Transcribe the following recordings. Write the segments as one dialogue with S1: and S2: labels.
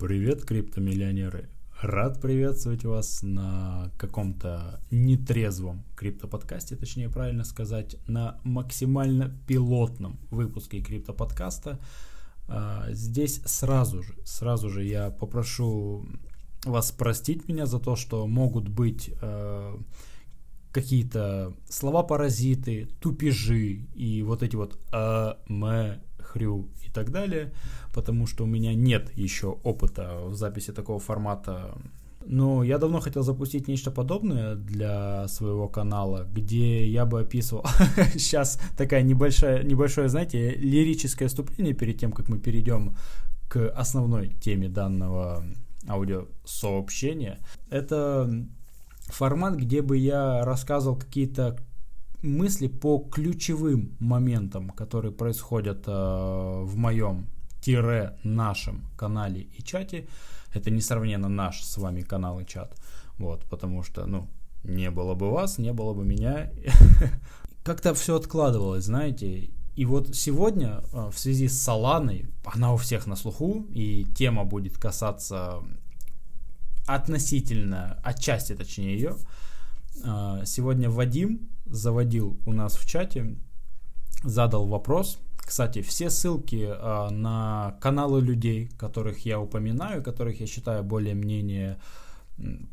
S1: Привет, криптомиллионеры! Рад приветствовать вас на каком-то нетрезвом криптоподкасте, точнее правильно сказать, на максимально пилотном выпуске криптоподкаста. А, здесь сразу же, сразу же я попрошу вас простить меня за то, что могут быть э, какие-то слова-паразиты, тупежи и вот эти вот а, м, хрю и так далее, потому что у меня нет еще опыта в записи такого формата. Но я давно хотел запустить нечто подобное для своего канала, где я бы описывал... Сейчас такая небольшая, небольшое, знаете, лирическое вступление перед тем, как мы перейдем к основной теме данного аудиосообщения. Это формат, где бы я рассказывал какие-то мысли по ключевым моментам, которые происходят э, в моем тире нашем канале и чате. Это несравненно наш с вами канал и чат. Вот, потому что, ну, не было бы вас, не было бы меня. Как-то все откладывалось, знаете. И вот сегодня э, в связи с Соланой, она у всех на слуху, и тема будет касаться относительно, отчасти точнее ее. А, сегодня Вадим заводил у нас в чате, задал вопрос. Кстати, все ссылки а, на каналы людей, которых я упоминаю, которых я считаю более-менее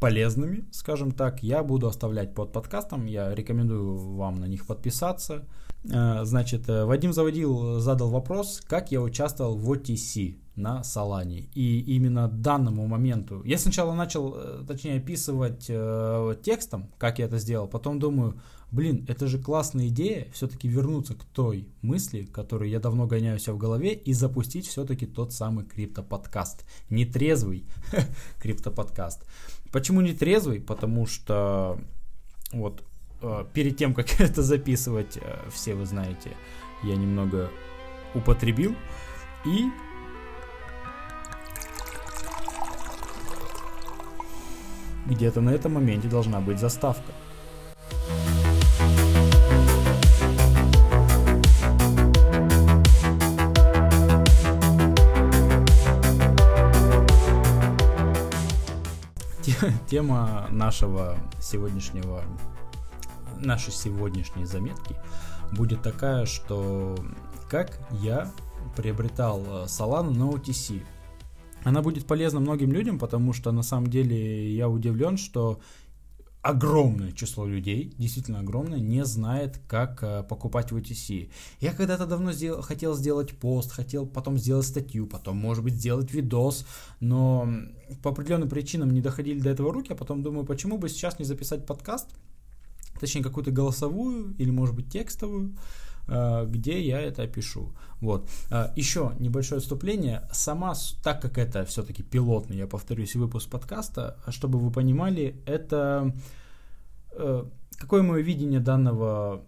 S1: полезными, скажем так, я буду оставлять под подкастом. Я рекомендую вам на них подписаться. А, значит, э, Вадим Заводил задал вопрос, как я участвовал в OTC на Солане. И именно данному моменту... Я сначала начал, э, точнее, описывать э, текстом, как я это сделал, потом думаю, блин, это же классная идея, все-таки вернуться к той мысли, которую я давно гоняю себя в голове, и запустить все-таки тот самый криптоподкаст. Нетрезвый криптоподкаст. Почему нетрезвый? Потому что вот э, перед тем, как это записывать, э, все вы знаете, я немного употребил. И Где-то на этом моменте должна быть заставка. Тема нашего сегодняшнего, нашей сегодняшней заметки будет такая, что как я приобретал Solana на OTC. Она будет полезна многим людям, потому что на самом деле я удивлен, что огромное число людей, действительно огромное, не знает, как э, покупать в OTC. Я когда-то давно сделал, хотел сделать пост, хотел потом сделать статью, потом, может быть, сделать видос, но по определенным причинам не доходили до этого руки, а потом думаю, почему бы сейчас не записать подкаст, точнее, какую-то голосовую или, может быть, текстовую, Э, где я это опишу. Вот. Э, Еще небольшое отступление. Сама, так как это все-таки пилотный, я повторюсь, выпуск подкаста, чтобы вы понимали, это э, какое мое видение данного,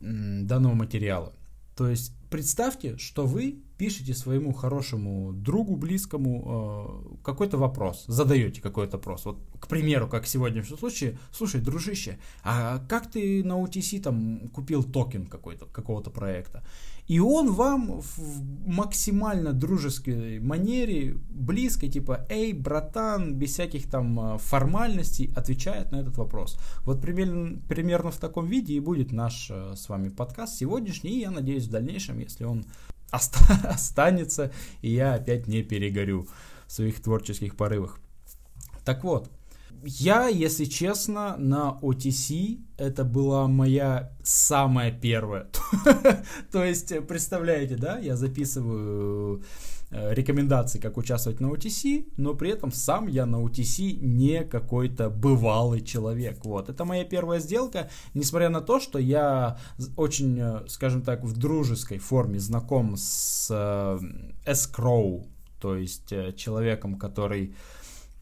S1: данного материала. То есть представьте, что вы пишете своему хорошему другу, близкому э, какой-то вопрос, задаете какой-то вопрос. Вот, к примеру, как в сегодняшнем случае, слушай, дружище, а как ты на OTC там купил токен какой-то, какого-то проекта? И он вам в максимально дружеской манере, близкой, типа, эй, братан, без всяких там э, формальностей, отвечает на этот вопрос. Вот примерно, примерно в таком виде и будет наш э, с вами подкаст сегодняшний, и я надеюсь в дальнейшем, если он останется, и я опять не перегорю в своих творческих порывах. Так вот, я, если честно, на OTC это была моя самая первая. То есть, представляете, да, я записываю рекомендаций, как участвовать на OTC, но при этом сам я на OTC не какой-то бывалый человек. Вот. Это моя первая сделка, несмотря на то, что я очень, э, скажем так, в дружеской форме знаком с э, Escrow, то есть человеком, который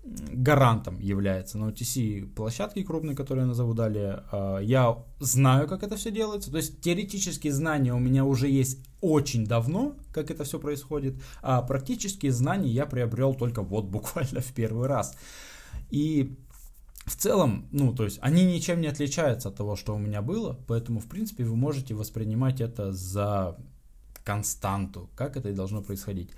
S1: гарантом является на OTC площадки крупные, которые я назову далее. А, я знаю, как это все делается. То есть теоретические знания у меня уже есть очень давно, как это все происходит, а практические знания я приобрел только вот буквально в первый раз. И в целом, ну, то есть они ничем не отличаются от того, что у меня было, поэтому, в принципе, вы можете воспринимать это за константу, как это и должно происходить.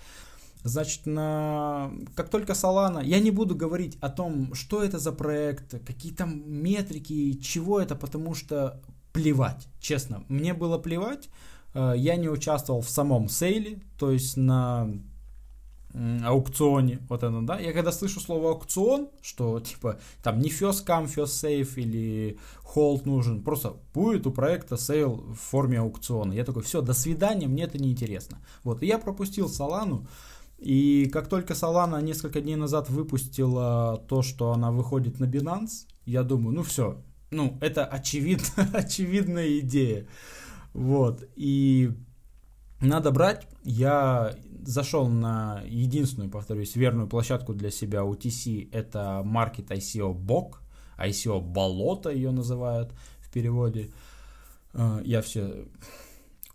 S1: Значит, на... как только Solana, я не буду говорить о том, что это за проект, какие там метрики, чего это, потому что плевать, честно. Мне было плевать, э, я не участвовал в самом sale е, то есть на аукционе, вот оно, да, я когда слышу слово аукцион, что типа там не first come, first serve или hold нужен, просто будет у проекта sale в форме аукциона. Я такой, все, до свидания, мне это не интересно. Вот, и я пропустил Solan у, и как только Solana несколько дней назад выпустила то, что она выходит на Binance, я думаю, ну все, ну это очевидно, очевидная идея. Вот, и надо брать. Я зашел на единственную, повторюсь, верную площадку для себя UTC, это Market ICO Бок, ICO Болото ее называют в переводе. Э, я все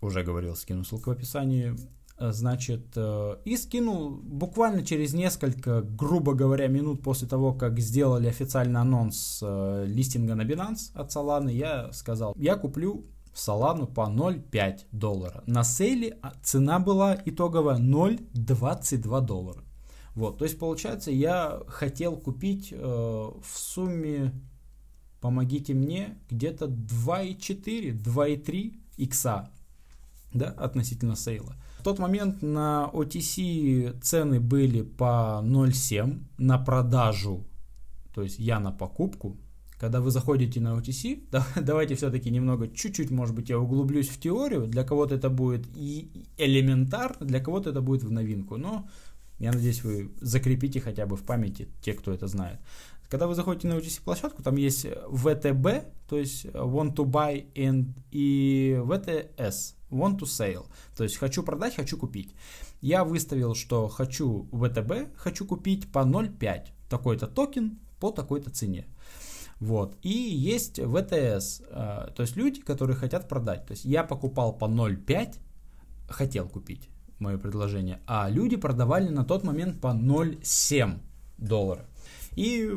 S1: уже говорил, скину ссылку в описании. Э, значит, э, и скинул буквально через несколько, грубо говоря, минут после того, как сделали официальный анонс э, листинга на Binance от Solana, я сказал, я куплю Solana по 0,5 доллара. На сейле а, цена была итоговая 0,22 доллара. Вот, то есть получается, я хотел купить э, в сумме, помогите мне, где-то 2,4, 2,3 икса, да, относительно сейла. В тот момент на OTC цены были по 0,7 на продажу, то есть я на покупку. Когда вы заходите на OTC, да, давайте все-таки немного, чуть-чуть, может быть, я углублюсь в теорию. Для кого-то это будет и элементарно, для кого-то это будет в новинку. Но я надеюсь, вы закрепите хотя бы в памяти те, кто это знает. Когда вы заходите на OTC площадку, там есть VTB, то есть want to buy and и VTS, want to sell, то есть хочу продать, хочу купить. Я выставил, что хочу VTB, хочу купить по 0.5, такой-то токен по такой-то цене. Вот. И есть VTS, э, то есть люди, которые хотят продать. То есть я покупал по 0.5, хотел купить мое предложение, а люди продавали на тот момент по 0.7 доллара. И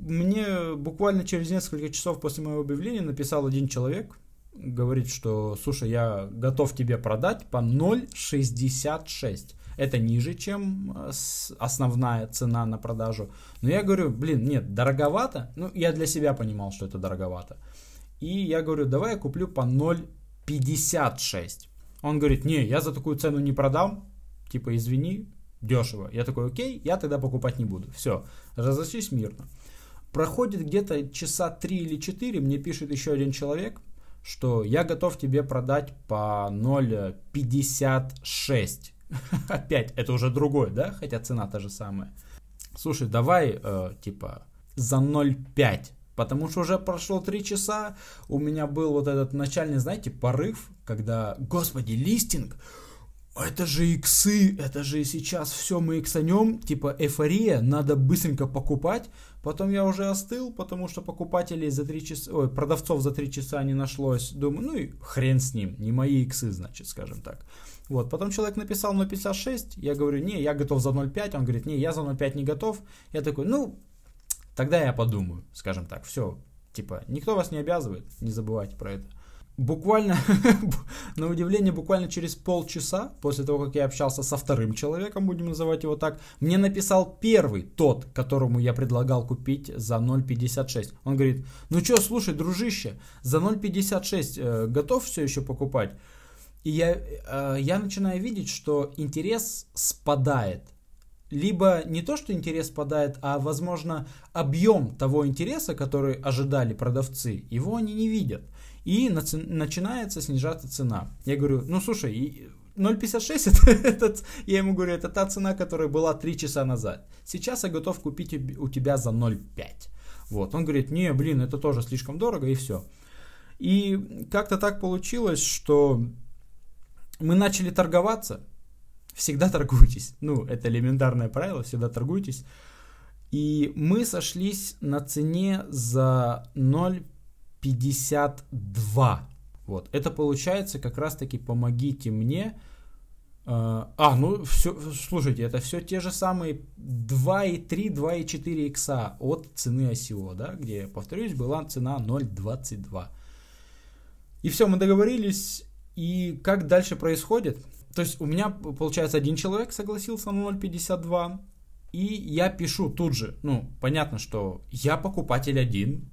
S1: мне буквально через несколько часов после моего объявления написал один человек, говорит, что, слушай, я готов тебе продать по 0,66. Это ниже, чем э, основная цена на продажу. Но я говорю, блин, нет, дороговато. Ну, я для себя понимал, что это дороговато. И я говорю, давай я куплю по 0,56. Он говорит, не, я за такую цену не продам. Типа, извини, дешево. Я такой, окей, я тогда покупать не буду. Все, разошлись мирно. Проходит где-то часа 3 или 4, мне пишет еще один человек, что я готов тебе продать по 0,56. Опять, это уже другой, да? Хотя цена та же самая. Слушай, давай, э, типа, за 0,5. Потому что уже прошло 3 часа, у меня был вот этот начальный, знаете, порыв, когда, господи, листинг, это же иксы, это же сейчас все мы иксанем, типа эйфория, надо быстренько покупать. Потом я уже остыл, потому что покупателей за 3 часа, ой, продавцов за 3 часа не нашлось. Думаю, ну и хрен с ним, не мои иксы, значит, скажем так. Вот, потом человек написал 0.56, я говорю, не, я готов за 0.5, он говорит, не, я за 0.5 не готов. Я такой, ну, тогда я подумаю, скажем так, все, типа, никто вас не обязывает, не забывайте про это буквально, на удивление, буквально через полчаса, после того, как я общался со вторым человеком, будем называть его так, мне написал первый, тот, которому я предлагал купить за 0.56. Он говорит, ну что, слушай, дружище, за 0.56 э, готов все еще покупать? И я, э, я начинаю видеть, что интерес спадает. Либо не то, что интерес спадает, а, возможно, объем того интереса, который ожидали продавцы, его они не видят и начинается снижаться цена. Я говорю, ну слушай, 0,56 это, это, я ему говорю, это та цена, которая была 3 часа назад. Сейчас я готов купить у тебя за 0,5. Вот, он говорит, не, блин, это тоже слишком дорого и все. И как-то так получилось, что мы начали торговаться. Всегда торгуйтесь. Ну, это элементарное правило, всегда торгуйтесь. И мы сошлись на цене за 0,5 52. Вот, это получается как раз-таки «помогите мне». Э, а, ну, все, слушайте, это все те же самые 2,3, 2,4 икса от цены ICO, да, где, повторюсь, была цена 0,22. И все, мы договорились. И как дальше происходит? То есть у меня, получается, один человек согласился на 0.52, и я пишу тут же, ну, понятно, что я покупатель один,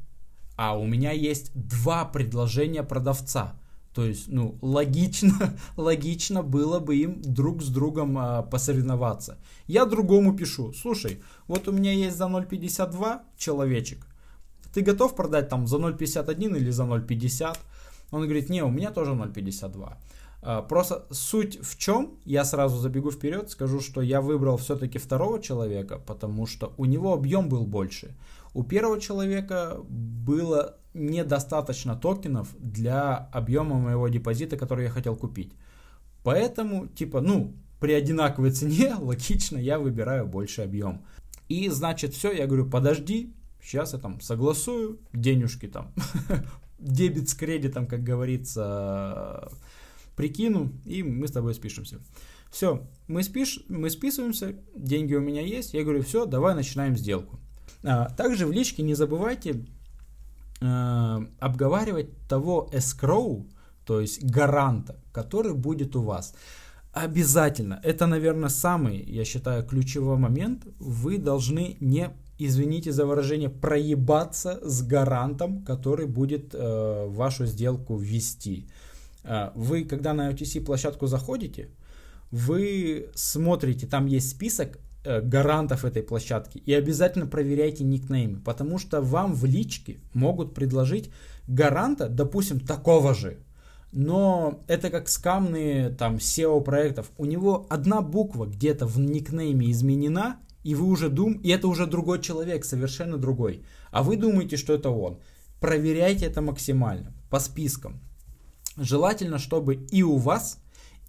S1: а у меня есть два предложения продавца. То есть, ну, логично, логично было бы им друг с другом а, посоревноваться. Я другому пишу, слушай, вот у меня есть за 0.52 человечек, ты готов продать там за 0.51 или за 0.50? Он говорит, не, у меня тоже 0.52. А, просто суть в чем, я сразу забегу вперед, скажу, что я выбрал все-таки второго человека, потому что у него объем был больше. У первого человека было недостаточно токенов для объема моего депозита, который я хотел купить. Поэтому, типа, ну, при одинаковой цене, логично, я выбираю больше объем. И, значит, все, я говорю, подожди, сейчас я там согласую, денежки там, дебет с кредитом, как говорится, прикину, и мы с тобой спишемся. Все, мы, спиш, мы списываемся, деньги у меня есть, я говорю, все, давай начинаем сделку. А, также в личке не забывайте э, обговаривать того escrow, то есть гаранта, который будет у вас. Обязательно, это, наверное, самый, я считаю, ключевой момент. Вы должны не, извините за выражение, проебаться с гарантом, который будет э, вашу сделку ввести. Э, вы, когда на OTC площадку заходите, вы смотрите, там есть список Э, гарантов этой площадки и обязательно проверяйте никнеймы, потому что вам в личке могут предложить гаранта, допустим, такого же, но это как скамные там SEO проектов. У него одна буква где-то в никнейме изменена, и вы уже дум, и это уже другой человек, совершенно другой. А вы думаете, что это он. Проверяйте это максимально по спискам. Желательно, чтобы и у вас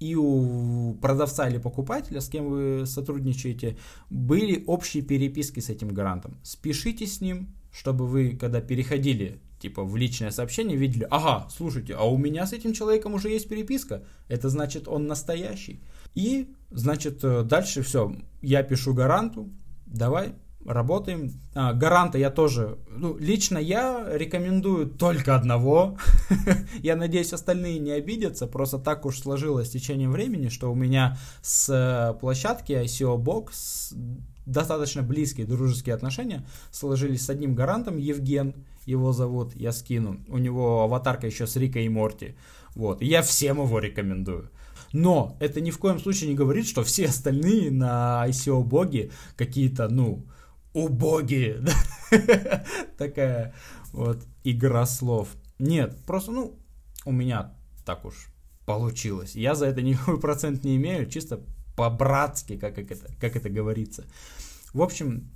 S1: и у продавца или покупателя, с кем вы сотрудничаете, были общие переписки с этим гарантом. Спешите с ним, чтобы вы, когда переходили типа в личное сообщение, видели, ага, слушайте, а у меня с этим человеком уже есть переписка, это значит он настоящий. И, значит, э, дальше все, я пишу гаранту, давай, работаем. А, гаранта я тоже, ну, лично я рекомендую только одного. я надеюсь, остальные не обидятся. Просто так уж сложилось с течением времени, что у меня с э, площадки ICO Box достаточно близкие дружеские отношения сложились с одним гарантом, Евген его зовут, я скину. У него аватарка еще с Рикой и Морти. Вот, я всем его рекомендую. Но это ни в коем случае не говорит, что все остальные на ICO боги какие-то, ну, убогие. Такая вот игра слов. Нет, просто, ну, у меня так уж получилось. Я за это никакой процент не имею, чисто по-братски, как это, как это говорится. В общем,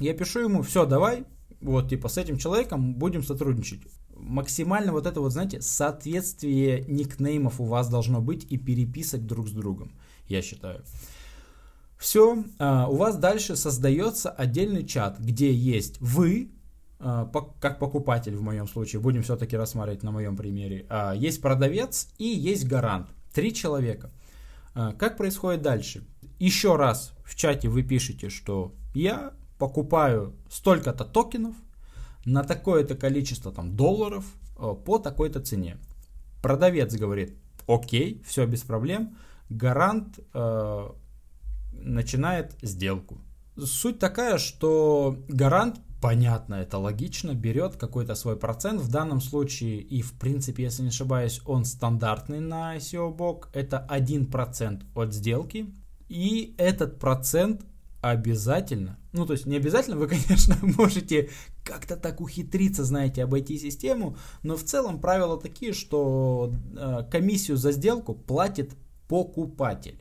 S1: я пишу ему, все, давай, вот, типа, с этим человеком будем сотрудничать. Максимально вот это вот, знаете, соответствие никнеймов у вас должно быть и переписок друг с другом, я считаю. Все, а, у вас дальше создается отдельный чат, где есть вы, а, как покупатель в моем случае, будем все-таки рассматривать на моем примере, а, есть продавец и есть гарант. Три человека. Как происходит дальше? Еще раз в чате вы пишете, что я покупаю столько-то токенов на такое-то количество там, долларов по такой-то цене. Продавец говорит, окей, все без проблем. Гарант начинает сделку. Суть такая, что гарант, понятно, это логично, берет какой-то свой процент. В данном случае, и в принципе, если не ошибаюсь, он стандартный на ICO бок, это 1% от сделки. И этот процент обязательно, ну то есть не обязательно, вы, конечно, можете как-то так ухитриться, знаете, обойти систему, но в целом правила такие, что э, комиссию за сделку платит покупатель.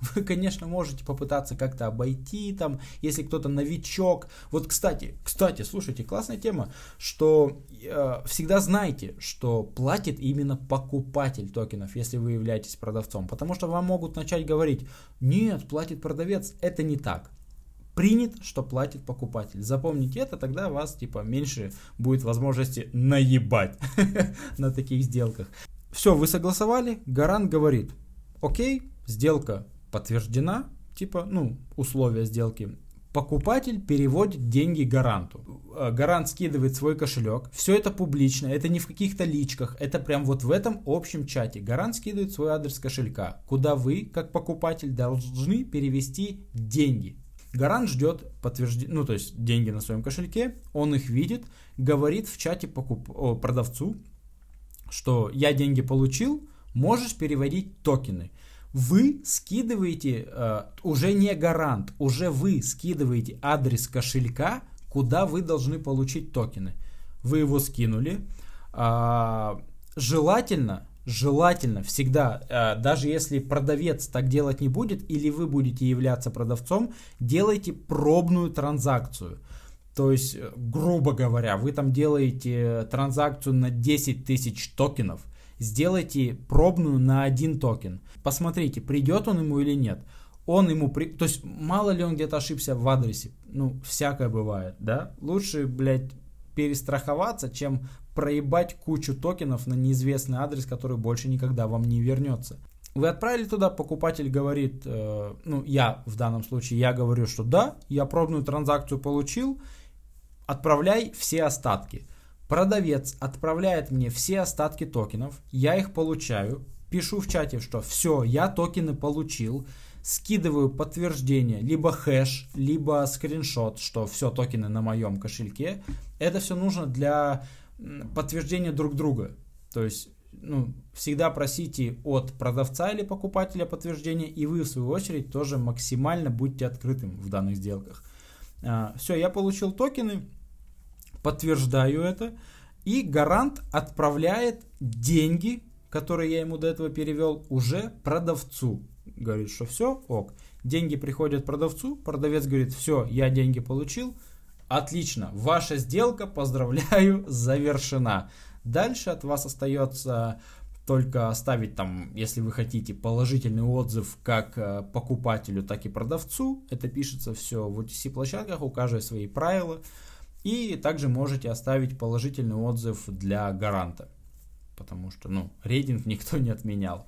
S1: Вы, конечно, можете попытаться как-то обойти там, если кто-то новичок. Вот, кстати, кстати, слушайте, классная тема, что э, всегда знайте, что платит именно покупатель токенов, если вы являетесь продавцом. Потому что вам могут начать говорить, нет, платит продавец, это не так принят, что платит покупатель. Запомните это, тогда у вас типа меньше будет возможности наебать на таких сделках. Все, вы согласовали, гарант говорит, окей, сделка подтверждена, типа, ну, условия сделки. покупатель переводит деньги гаранту. Э, гарант скидывает свой кошелек. Все это публично, это не в каких-то личках, это прям вот в этом общем чате. Гарант скидывает свой адрес кошелька, куда вы, как покупатель, должны перевести деньги. Гарант ждет подтверждения, ну то есть деньги на своем кошельке, он их видит, говорит в чате покуп... О, продавцу, что я деньги получил, можешь переводить токены. Вы скидываете, э, уже не гарант, уже вы скидываете адрес кошелька, куда вы должны получить токены. Вы его скинули. А, желательно, желательно всегда, а, даже если продавец так делать не будет, или вы будете являться продавцом, делайте пробную транзакцию. То есть, грубо говоря, вы там делаете транзакцию на 10 тысяч токенов, сделайте пробную на один токен. Посмотрите, придет он ему или нет он ему... При... То есть, мало ли он где-то ошибся в адресе. Ну, всякое бывает, да? Лучше, блядь, перестраховаться, чем проебать кучу токенов на неизвестный адрес, который больше никогда вам не вернется. Вы отправили туда, покупатель говорит, э, ну, я в данном случае, я говорю, что да, я пробную транзакцию получил, отправляй все остатки. Продавец отправляет мне все остатки токенов, я их получаю, пишу в чате, что все, я токены получил, скидываю подтверждение, либо хэш, либо скриншот, что все токены на моем кошельке. Это все нужно для подтверждения друг друга. То есть ну, всегда просите от продавца или покупателя подтверждения, и вы, в свою очередь, тоже максимально будьте открытым в данных сделках. А, все, я получил токены, подтверждаю это, и гарант отправляет деньги, которые я ему до этого перевел, уже продавцу говорит, что все, ок. Деньги приходят продавцу, продавец говорит, все, я деньги получил, отлично, ваша сделка, поздравляю, завершена. Дальше от вас остается только оставить там, если вы хотите, положительный отзыв как э, покупателю, так и продавцу. Это пишется все в OTC площадках, у каждой свои правила. И также можете оставить положительный отзыв для гаранта. Потому что, ну, рейтинг никто не отменял.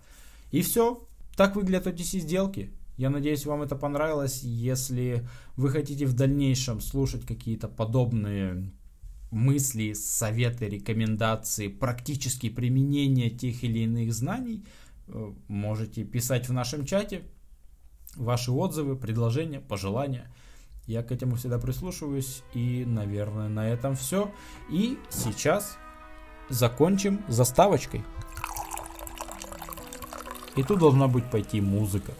S1: И все, так выглядят OTC сделки. Я надеюсь, вам это понравилось. Если вы хотите в дальнейшем слушать какие-то подобные мысли, советы, рекомендации, практические применения тех или иных знаний, э, можете писать в нашем чате ваши отзывы, предложения, пожелания. Я к этому всегда прислушиваюсь. И, наверное, на этом все. И сейчас закончим заставочкой. И тут должна быть пойти музыка.